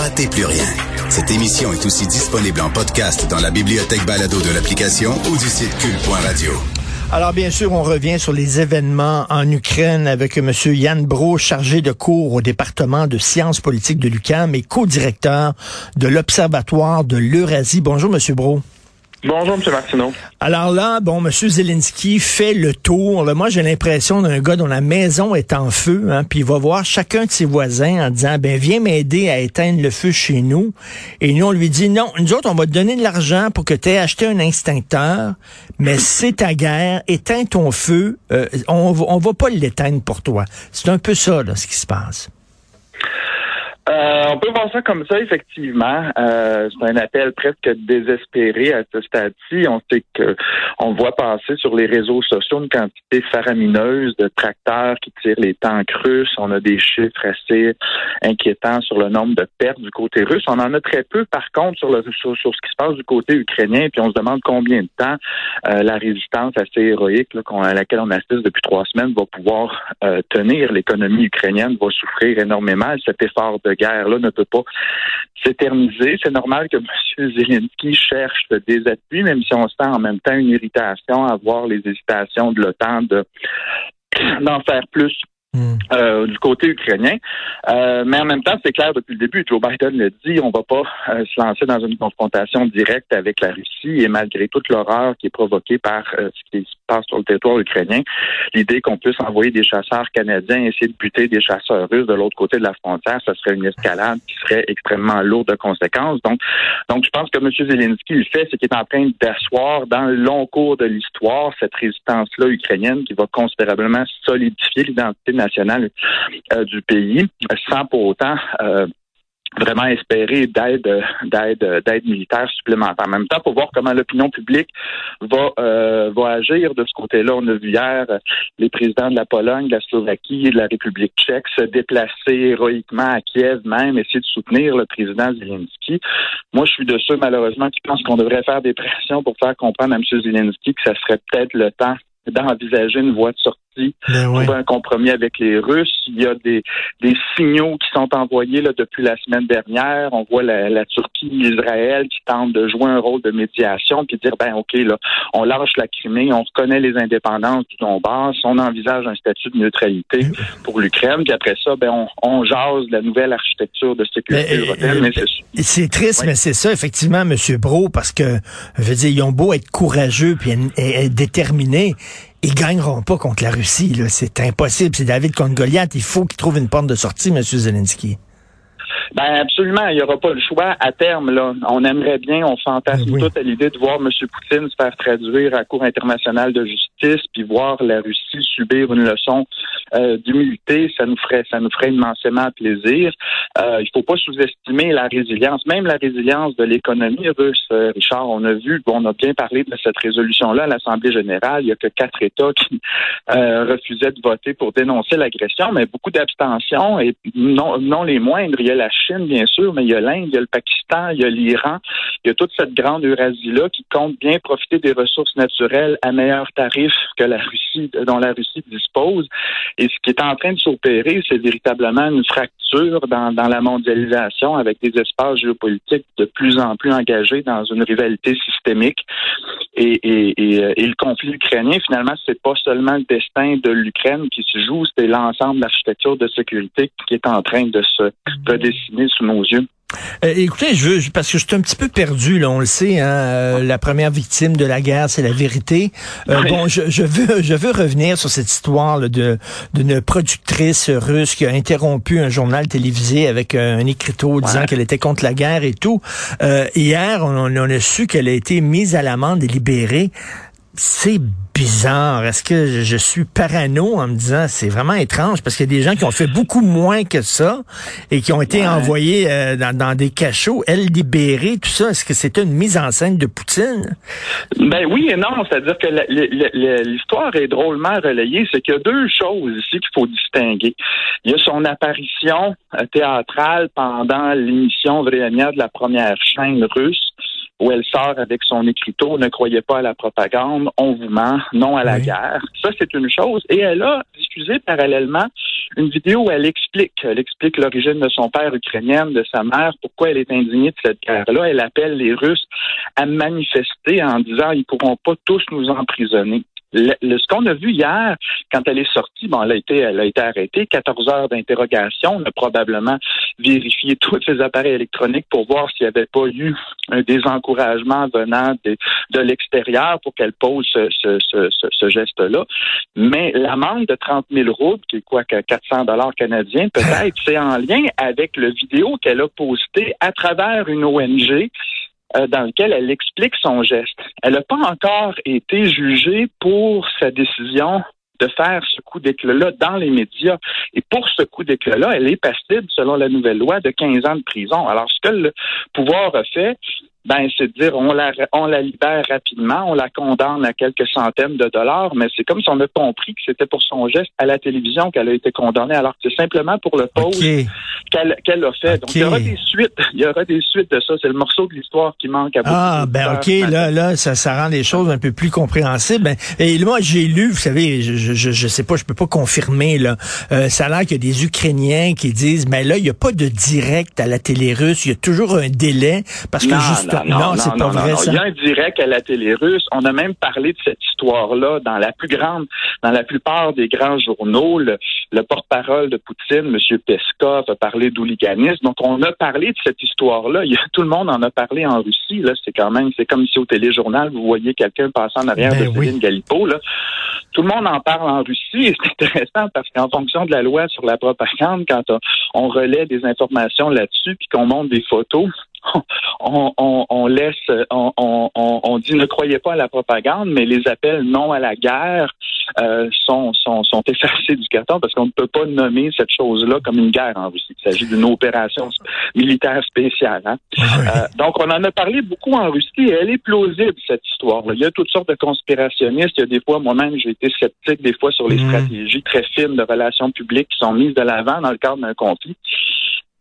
Ratez plus rien. Cette émission est aussi disponible en podcast dans la bibliothèque balado de l'application ou du site cul.radio. Alors, bien sûr, on revient sur les événements en Ukraine avec M. Yann Bro, chargé de cours au département de sciences politiques de l'UQAM et co-directeur de l'Observatoire de l'Eurasie. Bonjour, M. Bro. Bonjour, M. Martineau. Alors là, bon, M. Zelensky fait le tour. Là, moi, j'ai l'impression d'un gars dont la maison est en feu, hein, puis il va voir chacun de ses voisins en disant, ben viens m'aider à éteindre le feu chez nous. Et nous, on lui dit, non, nous autres, on va te donner de l'argent pour que tu aies acheté un extincteur, mais c'est ta guerre, éteins ton feu, euh, on, on va pas l'éteindre pour toi. C'est un peu ça, là, ce qui se passe. Euh, on peut voir ça comme ça, effectivement. Euh, c'est un appel presque désespéré à ce stade-ci. On sait que on voit passer sur les réseaux sociaux une quantité faramineuse de tracteurs qui tirent les tanks russes. On a des chiffres assez inquiétants sur le nombre de pertes du côté russe. On en a très peu, par contre, sur, le, sur, ce qui se passe du côté ukrainien. Puis on se demande combien de temps euh, la résistance assez héroïque là, à laquelle on assiste depuis trois semaines va pouvoir euh, tenir. L'économie ukrainienne va souffrir énormément. Cet effort de guerre-là ne peut pas s'éterniser. C'est normal que M. Zelensky cherche des appuis, même si on sent en même temps une irritation à voir les hésitations de l'OTAN de d'en faire plus euh, du côté ukrainien. Euh, mais en même temps, c'est clair depuis le début, Joe Biden le dit, on va pas euh, se lancer dans une confrontation directe avec la Russie et malgré toute l'horreur qui est provoquée par ce qui se sur le territoire ukrainien, l'idée qu'on puisse envoyer des chasseurs canadiens essayer de buter des chasseurs russes de l'autre côté de la frontière, ce serait une escalade qui serait extrêmement lourde de conséquences. Donc, donc je pense que M. Zelensky le fait, c'est qu'il est en train d'asseoir dans le long cours de l'histoire cette résistance-là ukrainienne qui va considérablement solidifier l'identité nationale euh, du pays, sans pour autant euh, vraiment espérer d'aide d'aide d'aide militaire supplémentaire. En même temps, pour voir comment l'opinion publique va euh, va agir de ce côté-là. On a vu hier les présidents de la Pologne, de la Slovaquie et de la République tchèque se déplacer héroïquement à Kiev même, essayer de soutenir le président Zelensky. Moi, je suis de ceux, malheureusement, qui pensent qu'on devrait faire des pressions pour faire comprendre à M. Zelensky que ça serait peut-être le temps d'envisager une voie de sortie Ben oui. trouver un compromis avec les Russes. Il y a des, des signaux qui sont envoyés là, depuis la semaine dernière. On voit la, la Turquie, Israël qui tentent de jouer un rôle de médiation puis dire ben ok là, on lâche la Crimée, on reconnaît les indépendances du Donbass, on envisage un statut de neutralité pour l'Ukraine, puis après ça ben on, on jase de la nouvelle architecture de sécurité Mais, européenne. Mais c'est C'est triste, Oui. mais c'est ça, effectivement, M. Bro, parce que, je veux dire, ils ont beau être courageux puis et- et déterminés, ils gagneront pas contre la Russie. là. C'est impossible. C'est David contre Goliath. Il faut qu'ils trouvent une porte de sortie, M. Zelensky. Ben absolument, il n'y aura pas le choix à terme. Là, on aimerait bien, on fantasme Oui. tout à l'idée de voir M. Poutine se faire traduire à la Cour internationale de justice, puis voir la Russie subir une leçon euh, d'humilité. Ça nous ferait, ça nous ferait immensément plaisir. Euh, il faut pas sous-estimer la résilience, même la résilience de l'économie russe. Euh, Richard, on a vu, on a bien parlé de cette résolution-là à l'Assemblée générale. Il y a que quatre États qui euh, refusaient de voter pour dénoncer l'agression, mais beaucoup d'abstention et non, non les moindres. Il y a la Chine, bien sûr, mais il y a l'Inde, il y a le Pakistan, il y a l'Iran. Il y a toute cette grande Eurasie-là qui compte bien profiter des ressources naturelles à meilleur tarif que la Russie, dont la Russie dispose. Et ce qui est en train de s'opérer, c'est véritablement une fracture dans, dans la mondialisation avec des espaces géopolitiques de plus en plus engagés dans une rivalité systémique. Et, et, et, et le conflit ukrainien, finalement, c'est pas seulement le destin de l'Ukraine qui se joue, c'est l'ensemble de l'architecture de sécurité qui est en train de se redessiner sous nos yeux. Euh, écoutez, je veux, parce que je suis un petit peu perdu, là, on le sait, hein, euh, la première victime de la guerre, c'est la vérité. Euh, Bon, je, je, veux, je veux revenir sur cette histoire de d'une productrice russe qui a interrompu un journal télévisé avec un écriteau disant qu'elle était contre la guerre et tout. Euh, hier, on, on a su qu'elle a été mise à l'amende et libérée. C'est bizarre. Est-ce que je, suis parano en me disant c'est vraiment étrange parce qu'il y a des gens qui ont fait beaucoup moins que ça et qui ont été ouais. envoyés euh, dans, dans, des cachots, elle libérée, tout ça. Est-ce que c'était une mise en scène de Poutine? Ben oui et non. C'est-à-dire que l'histoire est drôlement relayée. C'est qu'il y a deux choses ici qu'il faut distinguer. Il y a son apparition euh, théâtrale pendant l'émission Vremia de la première chaîne russe où elle sort avec son écriteau, ne croyez pas à la propagande, on vous ment, non à la oui. guerre. Ça, c'est une chose. Et elle a diffusé parallèlement une vidéo où elle explique, elle explique l'origine de son père ukrainienne, de sa mère, pourquoi elle est indignée de cette guerre-là. Elle appelle les Russes à manifester en disant ils pourront pas tous nous emprisonner. Le, le, ce qu'on a vu hier, quand elle est sortie, bon, elle a été, elle a été arrêtée, 14 heures d'interrogation. On a probablement vérifié tous ses appareils électroniques pour voir s'il n'y avait pas eu un désencouragement venant de, de l'extérieur pour qu'elle pose ce, ce, ce, ce geste-là. Mais l'amende de 30 000 roubles, qui est quoi, 400 dollars canadiens, peut-être, c'est en lien avec le vidéo qu'elle a posté à travers une ONG euh, dans lequel elle explique son geste. Elle n'a pas encore été jugée pour sa décision de faire ce coup d'éclat-là dans les médias. Et pour ce coup d'éclat-là, elle est passible, selon la nouvelle loi, de 15 ans de prison. Alors, ce que le pouvoir a fait, ben, c'est de dire on la, on la libère rapidement, on la condamne à quelques centaines de dollars, mais c'est comme si on a compris que c'était pour son geste à la télévision qu'elle a été condamnée, alors que c'est simplement pour le pause okay. qu'elle qu'elle a fait. Okay. Donc, il y aura des suites, il y aura des suites de ça. C'est le morceau de l'histoire qui manque à beaucoup Ah, ben, OK, là, là, ça, ça rend les choses un peu plus compréhensibles. Ben, et moi, j'ai lu, vous savez, je, je, je sais pas, je peux pas confirmer, là, euh, ça a l'air qu'il y a des Ukrainiens qui disent, mais là, il y a pas de direct à la télé russe, il y a toujours un délai, parce que non, juste non, non, non c'est pas vrai. Ça. Il y a un direct à la télé russe. On a même parlé de cette histoire-là dans la plus grande, dans la plupart des grands journaux. Le, le porte-parole de Poutine, M. Peskov, a parlé d'hooliganisme. Donc, on a parlé de cette histoire-là. Tout le monde en a parlé en Russie. Là, c'est quand même, c'est comme si au téléjournal, vous voyez quelqu'un passer en arrière ben de Céline oui. Galipo. Là. Tout le monde en parle en Russie et c'est intéressant parce qu'en fonction de la loi sur la propagande, quand on, on relaie des informations là-dessus puis qu'on montre des photos, on, on, on, laisse, on, on, dit ne croyez pas à la propagande, mais les appels non à la guerre euh, sont, sont, sont effacés du carton parce qu'on ne peut pas nommer cette chose-là comme une guerre en Russie. Il s'agit d'une opération militaire spéciale. Hein? euh, donc, on en a parlé beaucoup en Russie et elle est plausible, cette histoire-là. Il y a toutes sortes de conspirationnistes. Il y a des fois, moi-même, j'ai été sceptique des fois sur les mmh. stratégies très fines de relations publiques qui sont mises de l'avant dans le cadre d'un conflit.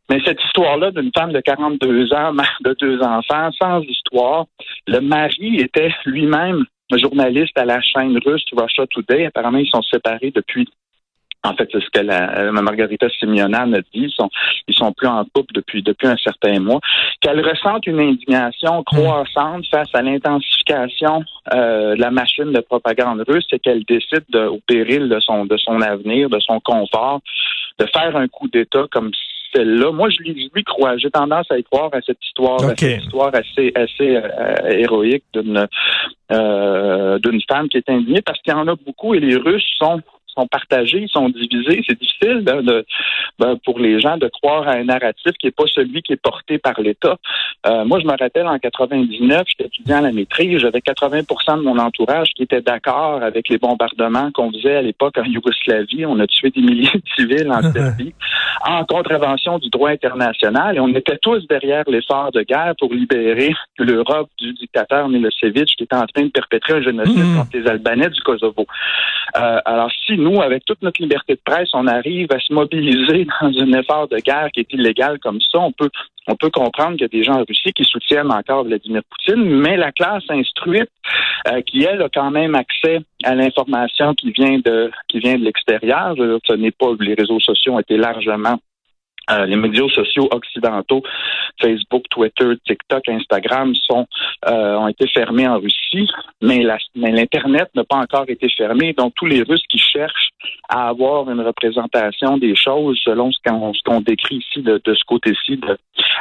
Mais cette histoire-là d'une femme de 42 ans, mère de deux enfants, sans histoire, le mari était lui-même journaliste à la chaîne russe Russia Today. Apparemment, ils sont séparés depuis en fait, c'est ce que la, la Margarita Simeonan a dit. Ils sont, ils sont plus en couple depuis, depuis un certain mois. Qu'elle ressente une indignation croissante face à l'intensification euh, de la machine de propagande russe et qu'elle décide, de, au péril de son, de son avenir, de son confort, de faire un coup d'État comme celle-là. Moi, je lui, lui crois. J'ai tendance à y croire à cette histoire, okay. à cette histoire assez, assez euh, héroïque d'une euh, d'une femme qui est indignée parce qu'il y en a beaucoup et les Russes sont sont partagés, ils sont divisés. C'est difficile de, pour les gens de croire à un narratif qui n'est pas celui qui est porté par l'État. Euh, moi, je me rappelle en 99, j'étais étudiant à la maîtrise, j'avais 80% de mon entourage qui était d'accord avec les bombardements qu'on faisait à l'époque en Yougoslavie. On a tué des milliers de civils en Serbie en contravention du droit international et on était tous derrière l'effort de guerre pour libérer l'Europe du dictateur Milosevic qui était en train de perpétrer un génocide mmh. contre les Albanais du Kosovo. Euh, alors, si nous, avec toute notre liberté de presse, on arrive à se mobiliser dans un effort de guerre qui est illégal comme ça, on peut on peut comprendre qu'il y a des gens en Russie qui soutiennent encore Vladimir Poutine, mais la classe instruite, euh, qui elle a quand même accès à l'information qui vient de qui vient de l'extérieur, ce n'est pas les réseaux sociaux ont été largement euh, les médias sociaux occidentaux, Facebook, Twitter, TikTok, Instagram, sont euh, ont été fermés en Russie, mais l'Internet n'a pas encore été fermé. Donc, tous les Russes qui cherchent à avoir une représentation des choses selon ce qu'on décrit ici de, ce côté-ci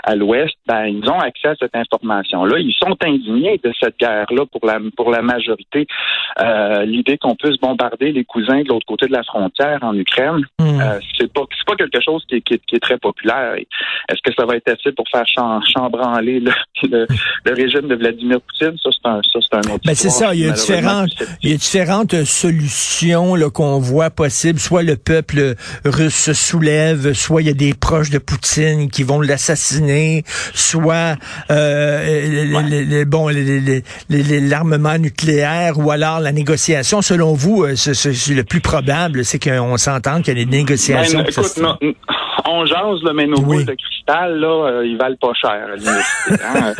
à l'Ouest, ben, ils ont accès à cette information-là. Ils sont indignés de cette guerre-là pour la pour la majorité. Euh, l'idée qu'on puisse bombarder les cousins de l'autre côté de la frontière en Ukraine, hmm. c'est pas c'est pas quelque chose qui, qui est très populaire. Est-ce que ça va être assez pour faire chambranler le, régime de Vladimir Poutine? Ça, c'est un, ça, c'est un autre ben, c'est ça. Il y a différentes, il y a différentes solutions qu'on voit possibles. Soit le peuple russe se soulève, soit il y a des proches de Poutine qui vont l'assassiner, soit euh, bon l'armement nucléaire ou alors la négociation. Selon vous, euh, le plus probable, c'est qu'on s'entende qu'il y a des négociations. Ben, on jase, mais nos boules de cristal, là, euh, ils valent pas cher hein.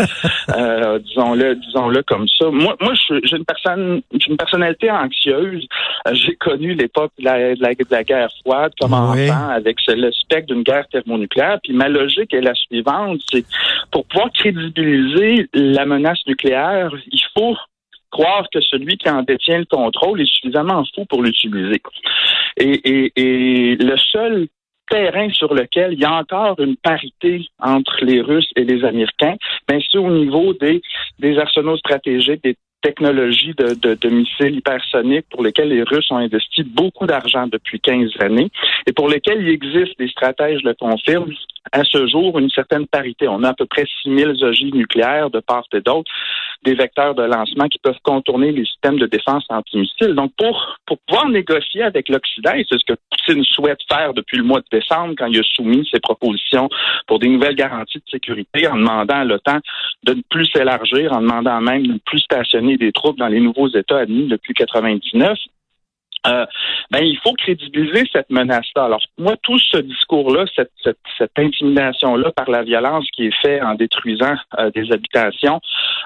euh, disons-le, disons-le comme ça. Moi, moi, j'ai une personne, une personnalité anxieuse. Euh, j'ai connu l'époque de la, de la, guerre froide comme enfant, avec le spectre d'une guerre thermonucléaire. Puis ma logique est la suivante, c'est pour pouvoir crédibiliser la menace nucléaire, il faut croire que celui qui en détient le contrôle est suffisamment fou pour l'utiliser. Et, et, et, le seul terrain sur lequel il y a encore une parité entre les Russes et les Américains, ben c'est au niveau des, des arsenaux stratégiques, des technologies de, de, missiles hypersoniques pour lesquelles les Russes ont investi beaucoup d'argent depuis 15 années et pour lesquels il existe, des stratèges le confirment, à ce jour, une certaine parité. On a à peu près 6000 ogives nucléaires de part et d'autre des vecteurs de lancement qui peuvent contourner les systèmes de défense antimissiles. Donc, pour, pour pouvoir négocier avec l'Occident, et c'est ce que Poutine souhaite faire depuis le mois de décembre quand il a soumis ses propositions pour des nouvelles garanties de sécurité en demandant à l'OTAN de ne plus s'élargir, en demandant même de ne plus stationner des troupes dans les nouveaux États admis depuis 99. Euh, ben, il faut crédibiliser cette menace-là. Alors, moi, tout ce discours-là, cette, cette, cette intimidation-là par la violence qui est faite en détruisant euh, des habitations,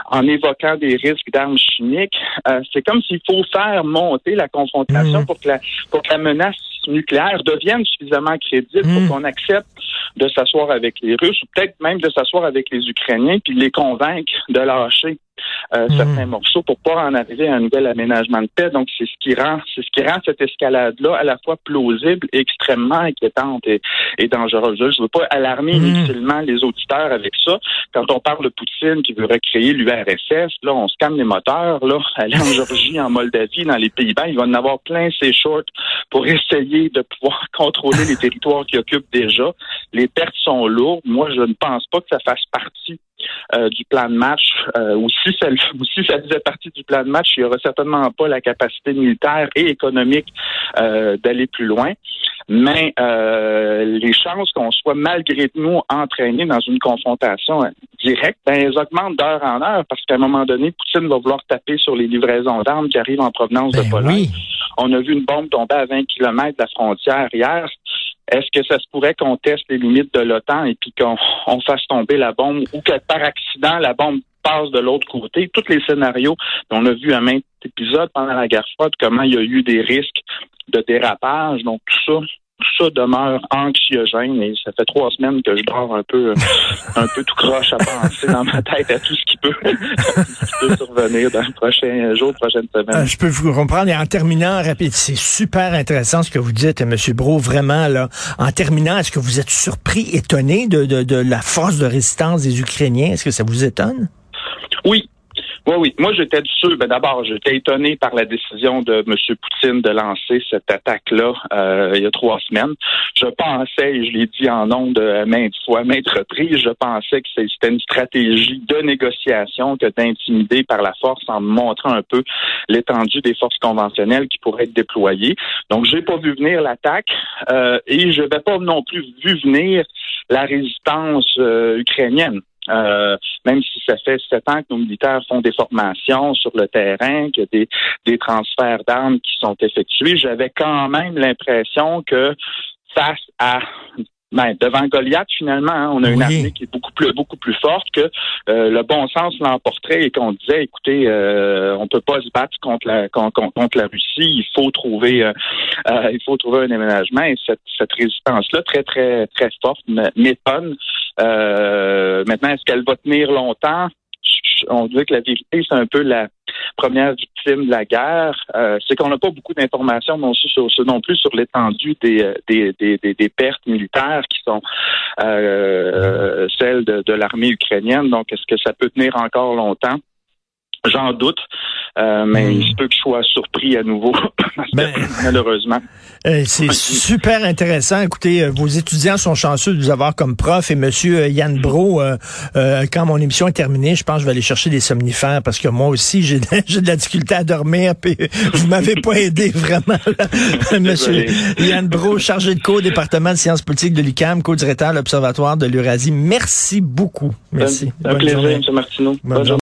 en évoquant des risques d'armes chimiques, euh, c'est comme s'il faut faire monter la confrontation mmh. pour, que la, pour que la menace nucléaire devienne suffisamment crédible pour mmh. qu'on accepte de s'asseoir avec les Russes ou peut-être même de s'asseoir avec les Ukrainiens puis les convaincre de lâcher euh, hmm. certains morceaux pour pas en arriver à un nouvel aménagement de paix. Donc, c'est ce qui rend, c'est ce qui rend cette escalade-là à la fois plausible et extrêmement inquiétante et, dangereuse. Je ne veux pas alarmer hmm. inutilement les auditeurs avec ça. Quand on parle de Poutine qui veut recréer l'URSS, là, on se calme les moteurs, là, aller en Georgie, en Moldavie, dans les Pays-Bas, il va en avoir plein ses shorts pour essayer de pouvoir contrôler les territoires qu'il occupe déjà. Les pertes sont lourdes. Moi, je ne pense pas que ça fasse partie euh, du plan de match, euh, ou, si ça, faisait partie du plan de match, il n'y aurait certainement pas la capacité militaire et économique euh, d'aller plus loin. Mais les chances qu'on soit malgré nous entraînés dans une confrontation directe, ben, elles augmentent d'heure en heure parce qu'à un moment donné, Poutine va vouloir taper sur les livraisons d'armes qui arrivent en provenance de ben Pologne. On a vu une bombe tomber à 20 km de la frontière hier. Est-ce que ça se pourrait qu'on teste les limites de l'OTAN et puis qu'on fasse tomber la bombe ou que par accident la bombe passe de l'autre côté? Tous les scénarios, on a vu un même épisode pendant la guerre froide, comment il y a eu des risques de dérapage. Donc tout ça, tout ça demeure anxiogène et ça fait trois semaines que je dors un peu, un peu tout croche à penser dans ma tête à tout ce qui peut, survenir dans les prochains jours, prochaines semaines. Euh, je peux vous comprendre. Et en terminant, rapide, c'est super intéressant ce que vous dites, M. Bro, vraiment, là. En terminant, est-ce que vous êtes surpris, étonné de, de, de la force de résistance des Ukrainiens? Est-ce que ça vous étonne? Oui, oui, oui. Moi, j'étais sûr. Ben, d'abord, j'étais étonné par la décision de M. Poutine de lancer cette attaque-là euh, il y a trois semaines. Je pensais, et je l'ai dit en nombre de maintes fois, maintes reprises, je pensais que c'était une stratégie de négociation que d'intimider par la force en montrant un peu l'étendue des forces conventionnelles qui pourraient être déployées. Donc, j'ai pas vu venir l'attaque euh, et je n'avais pas non plus vu venir la résistance euh, ukrainienne. Euh, même si ça fait sept ans que nos militaires font des formations sur le terrain, qu'il y a des, des transferts d'armes qui sont effectués, j'avais quand même l'impression que face à ben, devant Goliath, finalement, hein, on a une armée qui est beaucoup plus beaucoup plus forte que euh, le bon sens l'emporterait et qu'on disait, écoutez, euh, on peut pas se battre contre la con- con- contre, la Russie, il faut trouver euh, euh, il faut trouver un déménagement et cette, cette résistance-là très très très forte m'étonne. Euh, maintenant, est-ce qu'elle va tenir longtemps? On dirait que la vérité, c'est un peu la première victime de la guerre. Euh, c'est qu'on n'a pas beaucoup d'informations non, plus sur l'étendue des, euh, des, pertes militaires qui sont celles de l'armée ukrainienne. Donc, est-ce que ça peut tenir encore longtemps? J'en doute, euh, mais Hmm. il se peut que je sois surpris à nouveau, Ben- malheureusement. Euh, c'est super intéressant. Écoutez, euh, vos étudiants sont chanceux de vous avoir comme prof et Monsieur euh, Yann Bro, euh, quand mon émission est terminée, je pense que je vais aller chercher des somnifères parce que moi aussi j'ai de, de la difficulté à dormir. Puis vous m'avez pas aidé vraiment, là. Monsieur. Yann Bro, chargé de cours au département de sciences politiques de l'UCAM, co-directeur de l'Observatoire de l'Eurasie. Merci beaucoup. Merci. Un Bonne plaisir, journée. M. Martineau. Bonne Bonne journée.